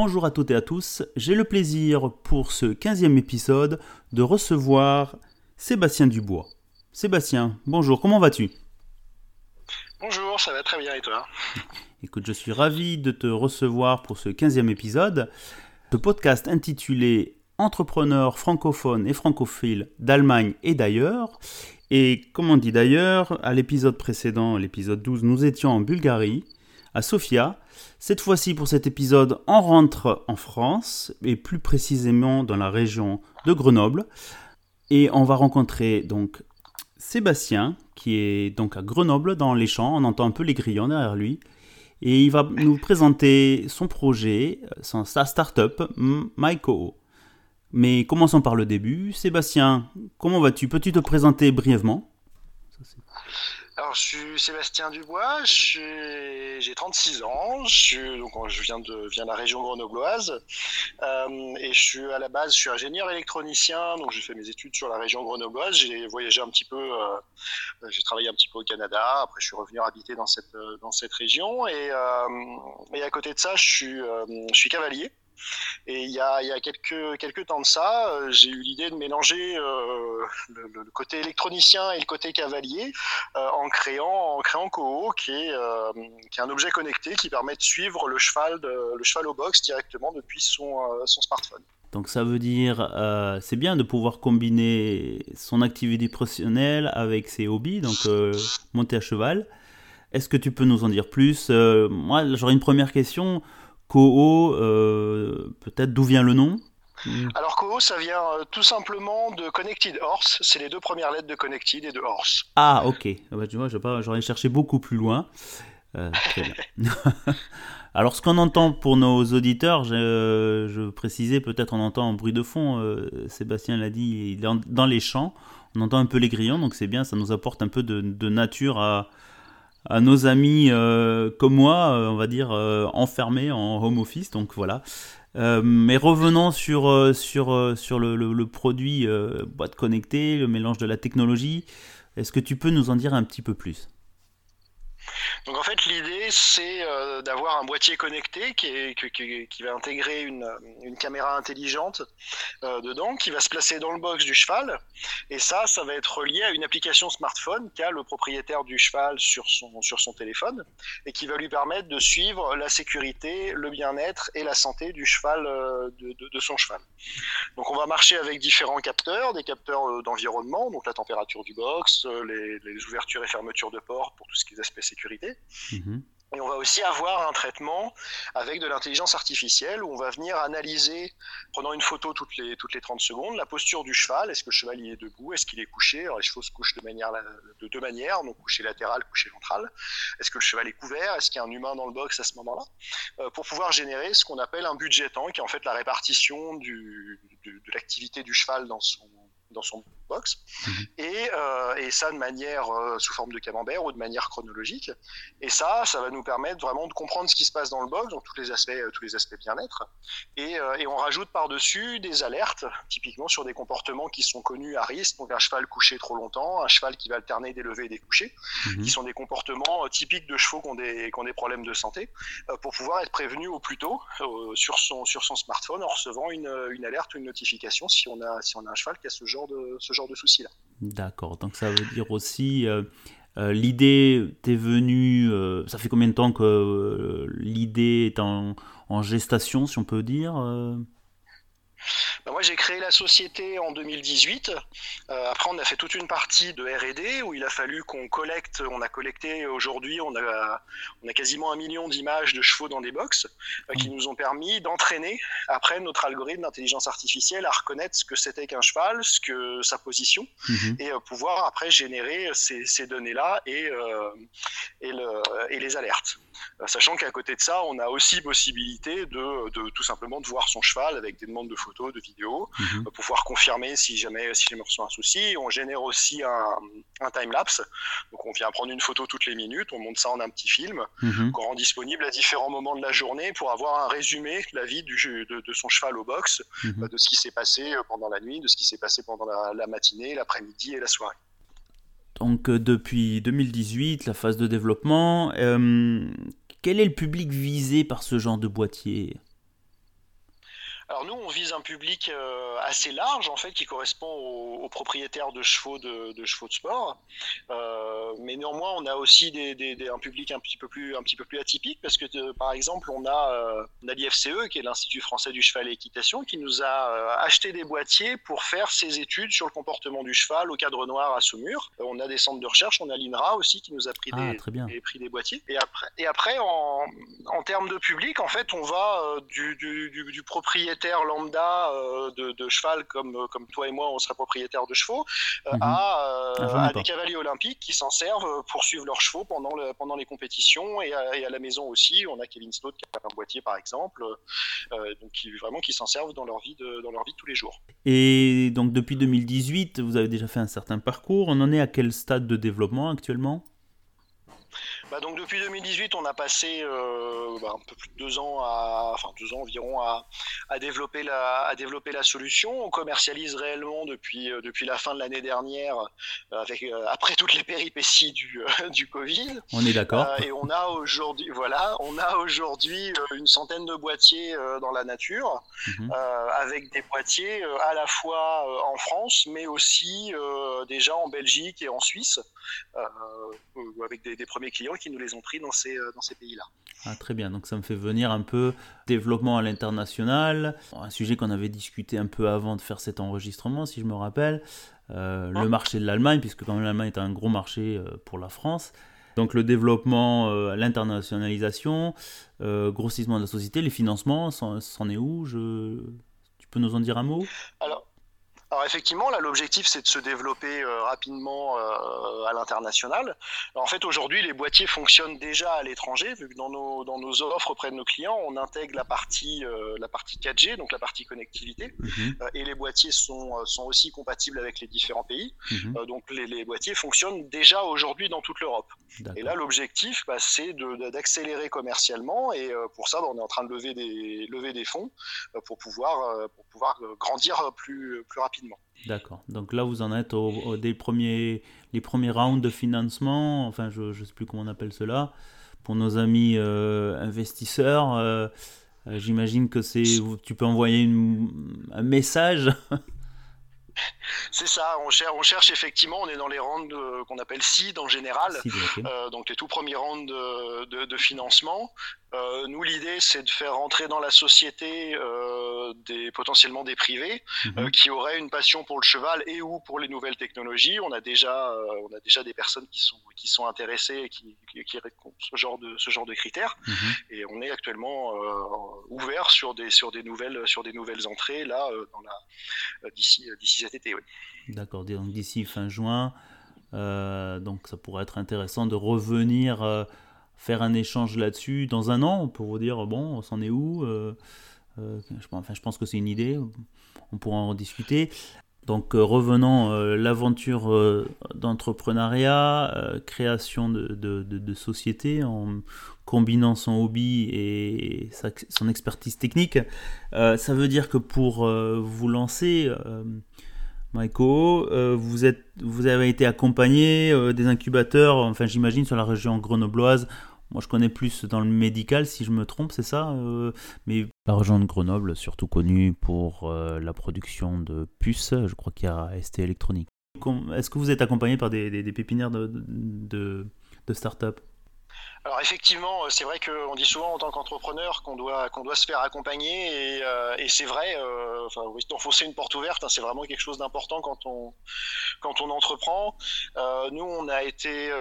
bonjour à toutes et à tous. J'ai le plaisir pour ce 15e épisode de recevoir Sébastien Dubois. Sébastien, bonjour, comment vas-tu? Bonjour, ça va très bien et toi? Écoute, je suis ravi de te recevoir pour ce 15e épisode. Ce podcast intitulé Entrepreneurs francophones et francophiles d'Allemagne et d'ailleurs. Et comme on dit d'ailleurs, à l'épisode précédent, l'épisode 12, nous étions en Bulgarie, à Sofia. Cette fois-ci, pour cet épisode, on rentre en France, et plus précisément dans la région de Grenoble. Et on va rencontrer donc Sébastien, qui est donc à Grenoble, dans les champs. On entend un peu les grillons derrière lui. Et il va nous présenter son projet, sa start-up, MyCo. Mais commençons par le début. Sébastien, comment vas-tu? Peux-tu te présenter brièvement? Alors, je suis Sébastien Dubois, j'ai 36 ans, je, viens de, viens la région grenobloise, euh, et je suis à la base, je suis ingénieur électronicien, donc j'ai fait mes études sur la région grenobloise, j'ai voyagé un petit peu, euh, j'ai travaillé un petit peu au Canada, après je suis revenu habiter dans cette, dans cette région, et, euh, et à côté de ça, je suis cavalier. Et il y a, quelques, temps de ça, euh, j'ai eu l'idée de mélanger euh, le, côté électronicien et le côté cavalier euh, en créant en créant Koho, qui est, un objet connecté qui permet de suivre le cheval, le cheval au box directement depuis son, son smartphone. Donc ça veut dire, euh, c'est bien de pouvoir combiner son activité professionnelle avec ses hobbies, donc monter à cheval. Est-ce que tu peux nous en dire plus? Moi, j'aurais une première question. Koho, euh, peut-être d'où vient le nom? Alors Koho, ça vient euh, tout simplement de Connected Horse. C'est les deux premières lettres de Connected et de Horse. Ah ok. Ah bah, tu vois, j'aurais cherché beaucoup plus loin. Euh, Alors ce qu'on entend pour nos auditeurs, je, je précisais peut-être on entend un bruit de fond. Sébastien l'a dit, il est dans les champs. On entend un peu les grillons, donc c'est bien. Ça nous apporte un peu de nature à, à nos amis euh, comme moi, euh, on va dire, euh, enfermés en home office. Donc voilà. mais revenons sur, le produit boîte connectée, le mélange de la technologie. Est-ce que tu peux nous en dire un petit peu plus? Donc en fait, l'idée, c'est euh, d'avoir un boîtier connecté qui, qui, va intégrer une, caméra intelligente euh, dedans, qui va se placer dans le box du cheval. Et ça, ça va être relié à une application smartphone qu'a le propriétaire du cheval sur son, sur son téléphone et qui va lui permettre de suivre la sécurité, le bien-être et la santé du cheval, euh, de, son cheval. Donc on va marcher avec différents capteurs, des capteurs d'environnement, donc la température du box, les, ouvertures et fermetures de portes pour tout ce qui est aspect sécurité Mhm. Et on va aussi avoir un traitement avec de l'intelligence artificielle où on va venir analyser, prenant une photo toutes les, toutes les 30 secondes, la posture du cheval. Est-ce que le cheval est debout? Est-ce qu'il est couché? Alors les chevaux se couchent de, manière, de deux manières, donc couché latéral, couché ventral. Est-ce que le cheval est couvert? Est-ce qu'il y a un humain dans le box à ce moment-là? Euh, Pour pouvoir générer ce qu'on appelle un budget temps, qui est en fait la répartition du, de l'activité du cheval dans son, dans son box, mhm. et, euh, et, ça de manière euh, sous forme de camembert ou de manière chronologique. Et ça, ça va nous permettre vraiment de comprendre ce qui se passe dans le box, donc tous les aspects, euh, tous les aspects bien-être. Et, et, on rajoute par-dessus des alertes, typiquement sur des comportements qui sont connus à risque, donc un cheval couché trop longtemps, un cheval qui va alterner des levées et des couchés, mhm. qui sont des comportements typiques de chevaux qui ont des, qui ont des problèmes de santé, pour pouvoir être prévenu au plus tôt sur, son, sur son smartphone en recevant une, une alerte ou une notification si on a, si on a un cheval qui a ce genre de, ce genre de soucis-là. D'accord, donc ça veut dire aussi, euh, euh, l'idée t'est venue, euh, ça fait combien de temps que l'idée est en, gestation, si on peut dire bah, moi, j'ai créé la société en 2018. Euh, après, on a fait toute une partie de R&D où il a fallu qu'on collecte. On a collecté aujourd'hui, on a, on a quasiment un million d'images de chevaux dans des box euh, qui nous ont permis d'entraîner après notre algorithme d'intelligence artificielle à reconnaître ce que c'était qu'un cheval, ce que sa position, mhm. et euh, pouvoir après générer ces, ces données-là et, et, le, et les alertes. Sachant qu'à côté de ça, on a aussi possibilité de, de, tout simplement de voir son cheval avec des demandes de photos, de vidéos, mhm. pour pouvoir confirmer si jamais si jamais reçoit un souci. On génère aussi un, un time lapse. Donc on vient prendre une photo toutes les minutes, on monte ça en un petit film mhm. qu'on rend disponible à différents moments de la journée pour avoir un résumé de la vie du, de, de son cheval au box, mhm. de ce qui s'est passé pendant la nuit, de ce qui s'est passé pendant la, matinée, l'après-midi et la soirée. Donc euh, depuis 2018, la phase de développement, euh, quel est le public visé par ce genre de boîtier? Alors nous, on vise un public euh, assez large en fait, qui correspond aux, propriétaires de chevaux de, chevaux de sport. Euh, mais néanmoins, on a aussi des, un public un petit peu plus un petit peu plus atypique parce que euh, par exemple, on a, on a l'IFCE qui est l'Institut français du cheval et équitation qui nous a acheté des boîtiers pour faire ses études sur le comportement du cheval au cadre noir à Saumur. on a des centres de recherche, on a l'INRA aussi qui nous a pris, ah, des, pris des boîtiers. Et après, et après en, en termes de public, en fait, on va du, du, du propriétaire lambda euh, de, cheval comme, euh, comme toi et moi, on serait propriétaire de chevaux, euh, mhm. à, ah, des cavaliers olympiques qui s'en servent pour suivre leurs chevaux pendant, le, pendant les compétitions et à, la maison aussi. On a Kevin Stott qui a un boîtier par exemple, donc qui, vraiment qui s'en servent dans leur, vie de, dans leur vie de tous les jours. Et donc depuis 2018, vous avez déjà fait un certain parcours. On en est à quel stade de développement actuellement? Bah donc depuis 2018, on a passé euh, bah, un peu plus de deux ans, à, enfin deux ans environ, à, à, développer la, à développer la solution. On commercialise réellement depuis, euh, depuis la fin de l'année dernière, euh, avec, après toutes les péripéties du, du Covid. On est d'accord. et on a aujourd'hui, voilà, on a aujourd'hui une centaine de boîtiers dans la nature, mhm. avec des boîtiers à la fois en France, mais aussi déjà en Belgique et en Suisse, avec des, des premiers clients qui nous les ont pris dans ces, euh, dans ces pays-là. Ah, très bien, donc ça me fait venir un peu développement à l'international, un sujet qu'on avait discuté un peu avant de faire cet enregistrement, si je me rappelle, euh, le marché de l'Allemagne, puisque quand même l'Allemagne est un gros marché euh, pour la France. Donc le développement, l'internationalisation, grossissement de la société, les financements, c'en est où? Je... Tu peux nous en dire un mot? Alors effectivement, là, l'objectif, c'est de se développer euh, rapidement euh, à l'international. En fait, aujourd'hui, les boîtiers fonctionnent déjà à l'étranger, vu que dans nos, dans nos offres auprès de nos clients, on intègre la partie, euh, la partie 4G, donc la partie connectivité, mhm. et les boîtiers sont, sont aussi compatibles avec les différents pays. Mhm. donc les, les, boîtiers fonctionnent déjà aujourd'hui dans toute l'Europe. Et là, l'objectif, bah, c'est d'accélérer commercialement, et pour ça, bah, on est en train de lever des, lever des fonds pour pouvoir, pour pouvoir grandir plus, plus rapidement. D'accord. Donc là, vous en êtes au, des premiers, les premiers rounds de financement, enfin, je ne sais plus comment on appelle cela, pour nos amis euh, investisseurs. Euh, euh, j'imagine que c'est, tu peux envoyer un message C'est ça, on cherche, on cherche effectivement, on est dans les rounds qu'on appelle seed en général, euh, donc les tout premiers rounds de, financement. Euh, nous, l'idée, c'est de faire rentrer dans la société euh, des, potentiellement des privés mhm. qui auraient une passion pour le cheval et ou pour les nouvelles technologies. On a déjà, on a déjà des personnes qui sont, qui sont intéressées et qui, qui, répondent ce genre de, ce genre de critères. Mhm. Et on est actuellement ouvert sur des, sur, des nouvelles, sur des nouvelles entrées là, d'ici, d'ici cet été. D'accord, donc d'ici fin juin, euh, donc ça pourrait être intéressant de revenir euh, faire un échange là-dessus dans un an pour vous dire bon, on s'en est où euh, enfin, je pense que c'est une idée, on pourra en discuter. Donc revenons, l'aventure d'entrepreneuriat, création de, de, société en combinant son hobby et son expertise technique. ça veut dire que pour vous lancer, Maïko, euh, vous, êtes, vous avez été accompagné euh, des incubateurs, enfin j'imagine sur la région grenobloise. Moi je connais plus dans le médical si je me trompe, c'est ça euh, Mais la région de Grenoble, surtout connue pour la production de puces, je crois qu'il y a ST Électronique. Est-ce que vous êtes accompagné par des, des, pépinières de, de, de start-up? Alors effectivement, euh, c'est vrai qu'on dit souvent en tant qu'entrepreneur qu'on doit doit se faire accompagner et, euh, c'est vrai. Euh, enfin, d'enfoncer une porte ouverte, hein, c'est vraiment quelque chose d'important quand on quand on entreprend. Euh, nous, on a été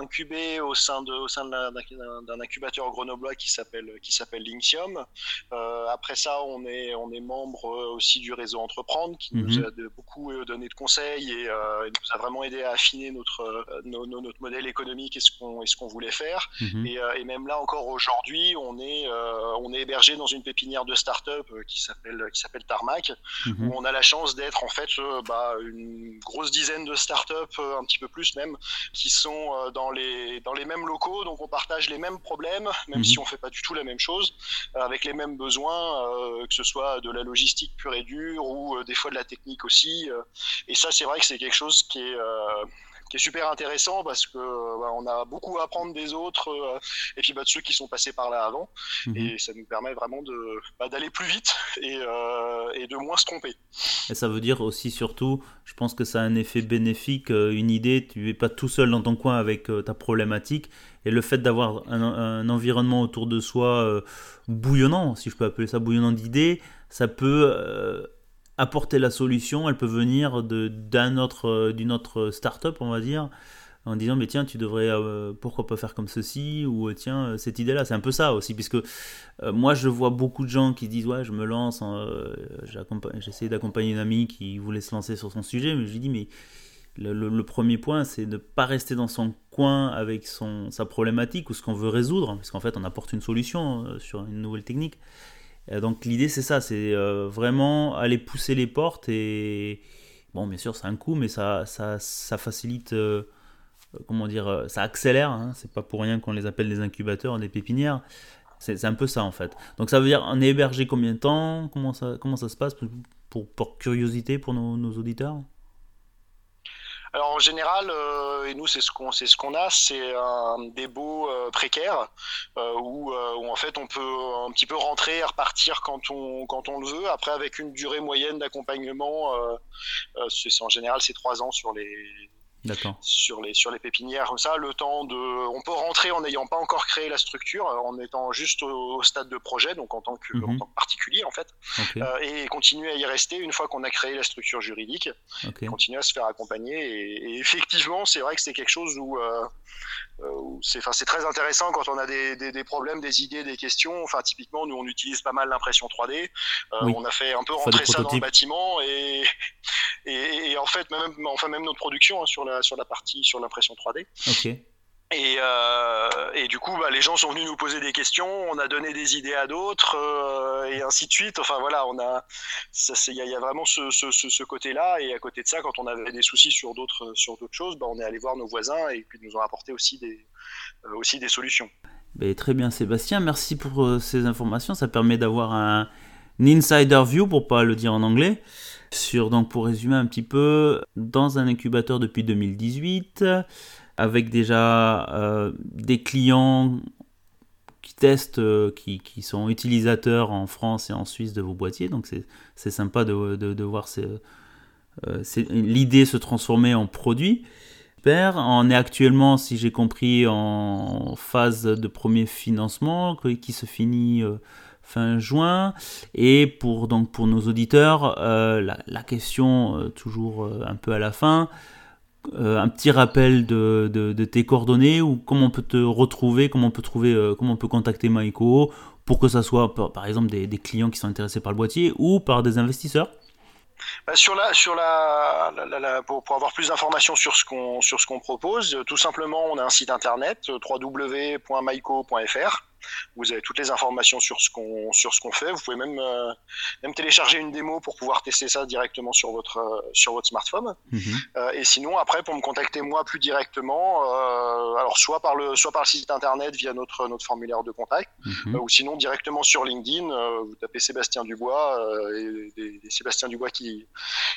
incubé au sein de au sein d'un incubateur grenoblois qui s'appelle qui s'appelle Linksium. Euh, après ça, on est on est membre aussi du réseau Entreprendre qui nous mhm. a beaucoup euh, donné de conseils et euh, nous a vraiment aidé à affiner notre euh, notre modèle économique et ce qu'on ce qu'on voulait faire. Mhm. et, et, même là encore aujourd'hui, on est on est hébergé dans une pépinière de start-up qui s'appelle qui s'appelle Tarmac mhm. où on a la chance d'être en fait bah, une grosse dizaine de start-up un petit peu plus même qui sont euh, dans les, dans les mêmes locaux, donc on partage les mêmes problèmes, même si mhm. on fait pas du tout la même chose, euh, avec les mêmes besoins, euh, que ce soit de la logistique pure et dure ou des fois de la technique aussi. et ça, c'est vrai que c'est quelque chose qui est qui est super intéressant parce que bah, on a beaucoup à apprendre des autres et puis bah, de ceux qui sont passés par là avant. Mhm. Et ça nous permet vraiment de bah, d'aller plus vite et, et, de moins se tromper. Et ça veut dire aussi surtout, je pense que ça a un effet bénéfique, une idée, tu es pas tout seul dans ton coin avec ta problématique et le fait d'avoir un, environnement autour de soi euh, bouillonnant, si je peux appeler ça bouillonnant d'idées, ça peut euh, apporter la solution. Elle peut venir autre, euh, d'une autre start-up, on va dire, en disant mais tiens tu devrais pourquoi pas faire comme ceci ou tiens cette idée là c'est un peu ça aussi puisque moi je vois beaucoup de gens qui disent ouais je me lance j'essaie d'accompagner une amie qui voulait se lancer sur son sujet mais je lui dis mais le, premier point, c'est de ne pas rester dans son coin avec son, sa problématique ou ce qu'on veut résoudre, parce qu'en fait, on apporte une solution euh, sur une nouvelle technique. Donc l'idée, c'est ça, c'est euh, vraiment aller pousser les portes et, bon, bien sûr, c'est un coup, mais ça, ça, ça facilite, euh, comment dire, ça accélère. Hein. c'est pas pour rien qu'on les appelle des incubateurs, des pépinières. C'est un peu ça en fait. Donc ça veut dire on est hébergé combien de temps? Comment ça, comment ça se passe pour, pour, curiosité pour nos auditeurs? Alors en général, euh, et nous c'est ce qu'on c'est ce qu'on a, c'est un débot euh, précaire euh, où, où, en fait on peut un petit peu rentrer et repartir quand on quand on le veut. Après avec une durée moyenne d'accompagnement, c'est en général c'est trois ans sur les sur les sur les pépinières comme ça le temps de on peut rentrer en n'ayant pas encore créé la structure en étant juste au, stade de projet donc en tant que, en mhm. tant que particulier en fait euh, et continuer à y rester une fois qu'on a créé la structure juridique continuer à se faire accompagner et, effectivement c'est vrai que c'est quelque chose où euh, euh, c'est c'est très intéressant quand on a des, des, problèmes des idées des questions. Enfin typiquement nous on utilise pas mal l'impression 3D on a fait un peu rentrer ça dans le bâtiment et, et, en fait même enfin même notre production hein, sur sur la partie, sur l'impression 3D. Et, euh, et, du coup, bah, les gens sont venus nous poser des questions, on a donné des idées à d'autres, euh, et ainsi de suite. Enfin voilà, on a, il y, a vraiment ce, côté-là. Et à côté de ça, quand on avait des soucis sur d'autres, sur d'autres choses, bah, on est allé voir nos voisins et puis nous ont apporté aussi des, euh, aussi des solutions. Ben, très bien, Sébastien. Merci pour ces informations. Ça permet d'avoir un, un insider view, pour pas le dire en anglais. Sur, donc pour résumer un petit peu, dans un incubateur depuis 2018, avec déjà euh, des clients qui testent, euh, qui, sont utilisateurs en France et en Suisse de vos boîtiers, donc c'est sympa de, de, voir euh, l'idée se transformer en produit. On est actuellement, si j'ai compris, en phase de premier financement qui se finit fin juin. Et pour, donc, pour nos auditeurs, la, question, toujours un peu à la fin, un petit rappel de, tes coordonnées ou comment on peut te retrouver, comment on peut trouver, comment on peut contacter Maïko pour que ça soit par, exemple des, clients qui sont intéressés par le boîtier ou par des investisseurs? Bah, sur la, sur la, pour, avoir plus d'informations sur ce qu'on sur ce qu'on propose, tout simplement, on a un site internet www.maiko.fr vous avez toutes les informations sur ce qu'on sur ce qu'on fait. Vous pouvez même euh, même télécharger une démo pour pouvoir tester ça directement sur votre euh, sur votre smartphone. Mhm. Euh, et sinon après pour me contacter moi plus directement, alors soit par le soit par le site internet via notre notre formulaire de contact, mhm. ou sinon directement sur LinkedIn. vous tapez Sébastien Dubois et Sébastien Dubois qui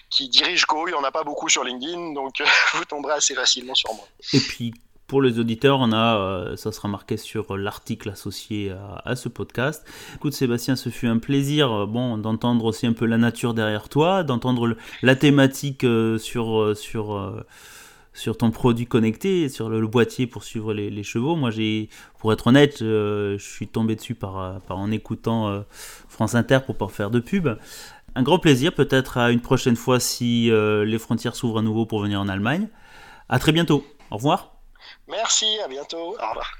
qui dirige Go. Il n'y en a pas beaucoup sur LinkedIn, donc vous tomberez assez facilement sur moi. Et puis pour les auditeurs, on a, euh, ça sera marqué sur l'article associé à, ce podcast. Écoute Sébastien, ce fut un plaisir euh, bon, d'entendre aussi un peu la nature derrière toi, d'entendre la thématique euh, sur, sur, sur ton produit connecté, sur le, boîtier pour suivre les, chevaux. Moi, pour être honnête, je suis tombé dessus par, en écoutant France Inter pour pas faire de pub. Un grand plaisir, peut-être à une prochaine fois si les frontières s'ouvrent à nouveau pour venir en Allemagne. À très bientôt. Au revoir. Merci, à bientôt. Au revoir.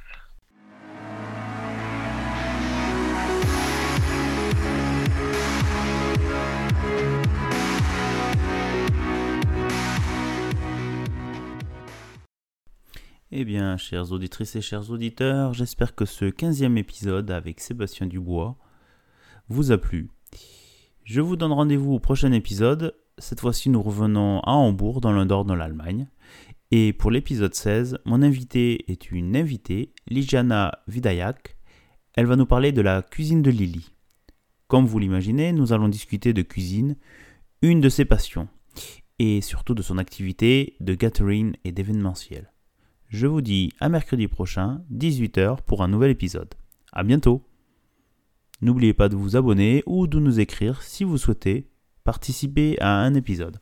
Eh bien, chères auditrices et chers auditeurs, j'espère que ce 15e épisode avec Sébastien Dubois vous a plu. Je vous donne rendez-vous au prochain épisode. Cette fois-ci, nous revenons à Hambourg, dans le nord de l'Allemagne. Et pour l'épisode 16, mon invité est une invitée, Lijana Vidayak. Elle va nous parler de la cuisine de Lily. Comme vous l'imaginez, nous allons discuter de cuisine, une de ses passions. et surtout de son activité de gathering et d'événementiel. Je vous dis à mercredi prochain, 18h, pour un nouvel épisode. A bientôt N'oubliez pas de vous abonner ou de nous écrire si vous souhaitez participer à un épisode.